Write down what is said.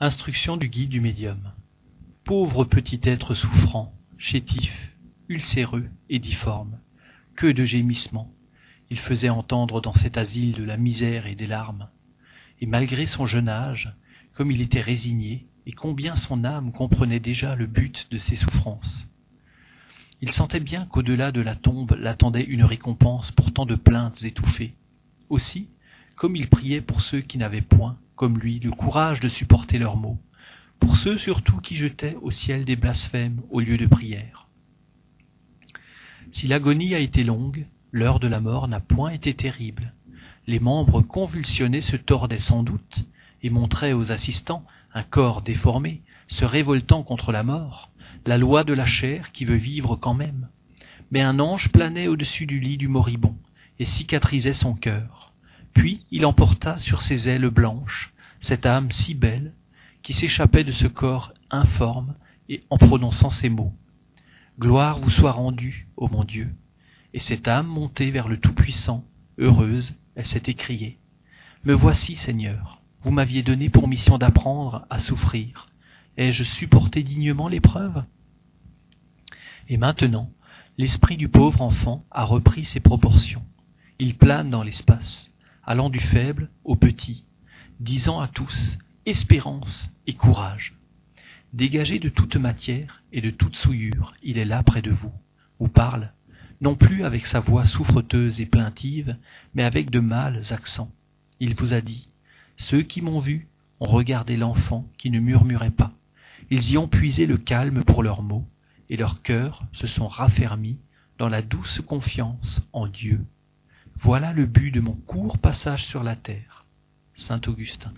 Instruction du guide du médium. Pauvre petit être souffrant, chétif, ulcéreux et difforme, que de gémissements il faisait entendre dans cet asile de la misère et des larmes. Et malgré son jeune âge, comme il était résigné, et combien son âme comprenait déjà le but de ses souffrances. Il sentait bien qu'au-delà de la tombe l'attendait une récompense pour tant de plaintes étouffées. Aussi, comme il priait pour ceux qui n'avaient point, comme lui, le courage de supporter leurs maux, pour ceux surtout qui jetaient au ciel des blasphèmes au lieu de prière. Si l'agonie a été longue, l'heure de la mort n'a point été terrible. Les membres convulsionnés se tordaient sans doute, et montraient aux assistants un corps déformé, se révoltant contre la mort, la loi de la chair qui veut vivre quand même. Mais un ange planait au-dessus du lit du moribond, et cicatrisait son cœur. Puis il emporta sur ses ailes blanches cette âme si belle qui s'échappait de ce corps informe et en prononçant ces mots. Gloire vous soit rendue, ô mon Dieu. Et cette âme montée vers le Tout-Puissant, heureuse, elle s'est écriée. Me voici, Seigneur. Vous m'aviez donné pour mission d'apprendre à souffrir. Ai-je supporté dignement l'épreuve? Et maintenant, l'esprit du pauvre enfant a repris ses proportions. Il plane dans l'espace, allant du faible au petit, disant à tous espérance et courage. Dégagé de toute matière et de toute souillure, il est là près de vous, vous parle, non plus avec sa voix souffreteuse et plaintive, mais avec de mâles accents. Il vous a dit, ceux qui m'ont vu ont regardé l'enfant qui ne murmurait pas. Ils y ont puisé le calme pour leurs mots, et leurs cœurs se sont raffermis dans la douce confiance en Dieu. Voilà le but de mon court passage sur la terre. Saint Augustin.